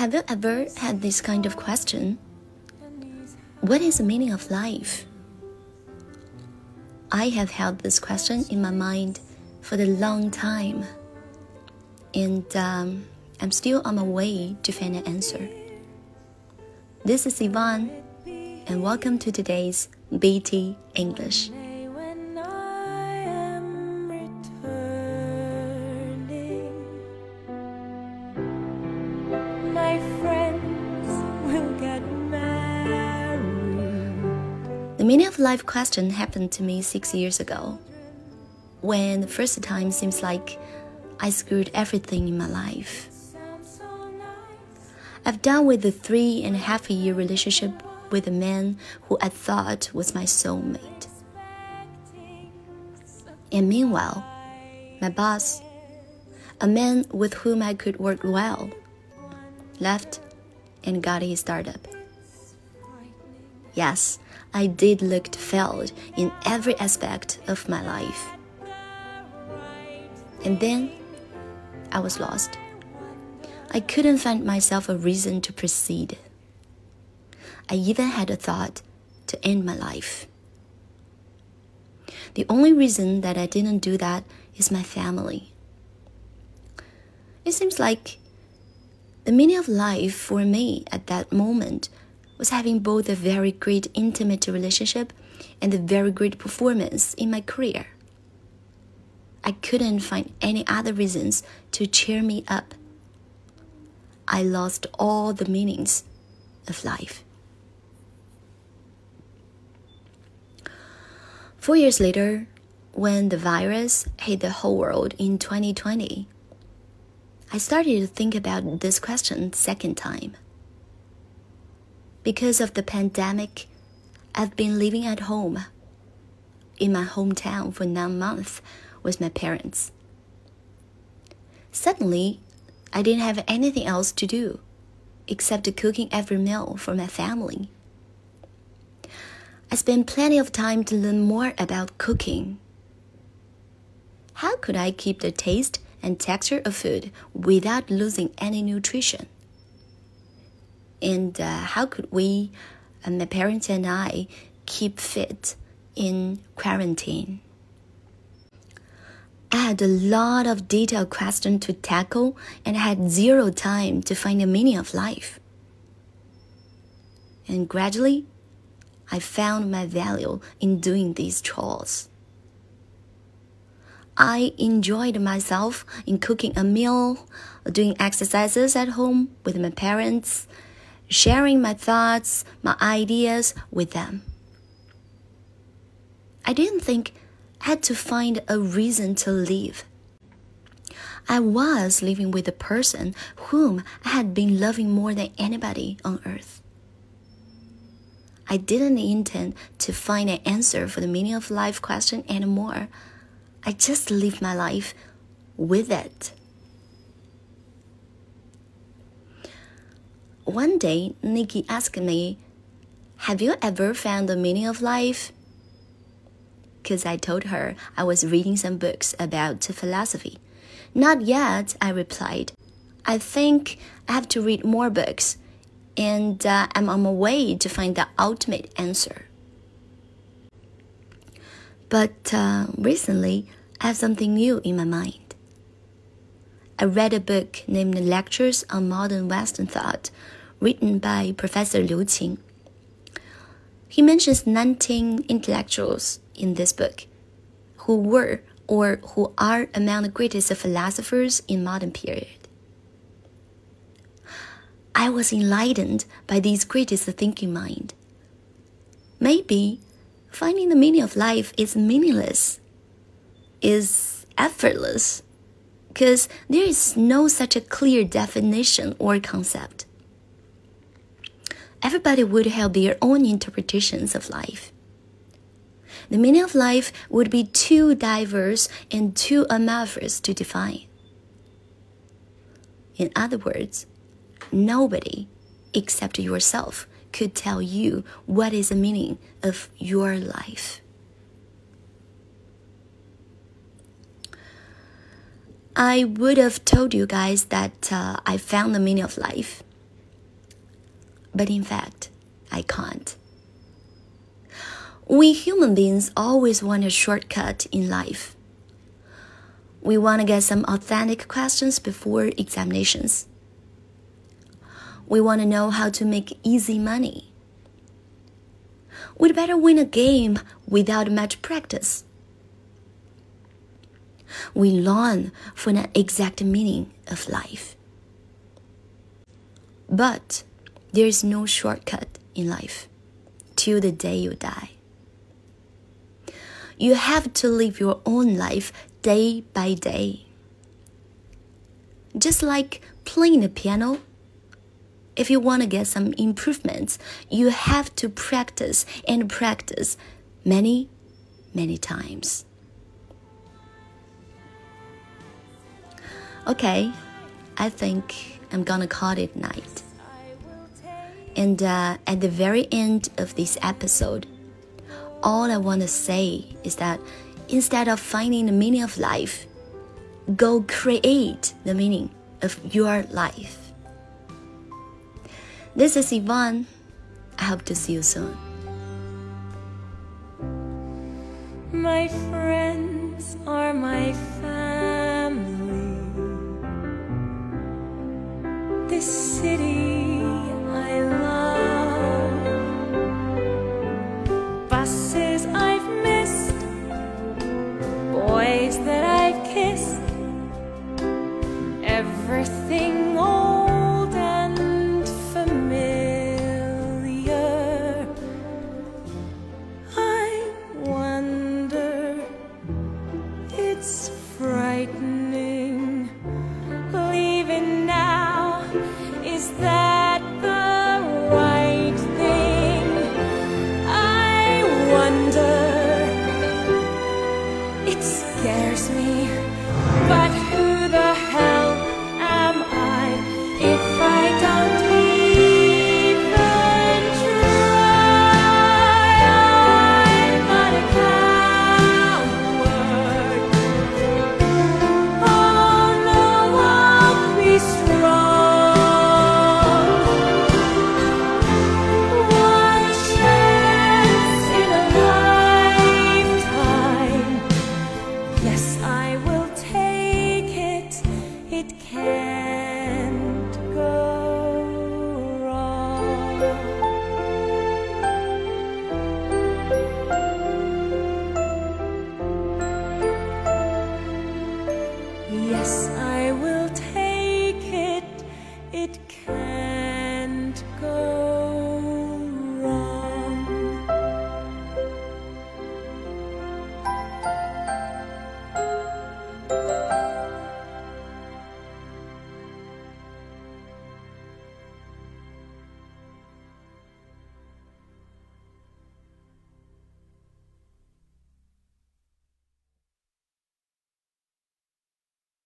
Have you ever had this kind of question? What is the meaning of life? I have held this question in my mind for a long time, and um, I'm still on my way to find an answer. This is Yvonne, and welcome to today's BT English. Meaning of life question happened to me six years ago, when the first time seems like I screwed everything in my life. I've done with the three and a half year relationship with a man who I thought was my soulmate. And meanwhile, my boss, a man with whom I could work well, left and got his startup. Yes, I did look failed in every aspect of my life. And then I was lost. I couldn't find myself a reason to proceed. I even had a thought to end my life. The only reason that I didn't do that is my family. It seems like the meaning of life for me at that moment was having both a very great intimate relationship and a very great performance in my career. I couldn't find any other reasons to cheer me up. I lost all the meanings of life. Four years later, when the virus hit the whole world in 2020, I started to think about this question second time. Because of the pandemic, I've been living at home in my hometown for nine months with my parents. Suddenly, I didn't have anything else to do except cooking every meal for my family. I spent plenty of time to learn more about cooking. How could I keep the taste and texture of food without losing any nutrition? And uh, how could we, my parents and I, keep fit in quarantine? I had a lot of detailed questions to tackle and had zero time to find the meaning of life. And gradually, I found my value in doing these chores. I enjoyed myself in cooking a meal, doing exercises at home with my parents, sharing my thoughts, my ideas with them. I didn't think I had to find a reason to leave. I was living with a person whom I had been loving more than anybody on earth. I didn't intend to find an answer for the meaning of life question anymore. I just lived my life with it. One day, Nikki asked me, Have you ever found the meaning of life? Because I told her I was reading some books about philosophy. Not yet, I replied. I think I have to read more books, and uh, I'm on my way to find the ultimate answer. But uh, recently, I have something new in my mind. I read a book named Lectures on Modern Western Thought written by Professor Liu Qing. He mentions 19 intellectuals in this book who were or who are among the greatest philosophers in modern period. I was enlightened by these greatest thinking mind. Maybe finding the meaning of life is meaningless, is effortless, because there is no such a clear definition or concept everybody would have their own interpretations of life. The meaning of life would be too diverse and too amorphous to define. In other words, nobody except yourself could tell you what is the meaning of your life. I would have told you guys that uh, I found the meaning of life but in fact, I can't. We human beings always want a shortcut in life. We want to get some authentic questions before examinations. We want to know how to make easy money. We'd better win a game without much practice. We long for an exact meaning of life. But there is no shortcut in life till the day you die. You have to live your own life day by day. Just like playing the piano, if you want to get some improvements, you have to practice and practice many, many times. Okay, I think I'm gonna call it night. And uh, at the very end of this episode, all I want to say is that instead of finding the meaning of life, go create the meaning of your life. This is Yvonne. I hope to see you soon. My friends are my family. This city surrender.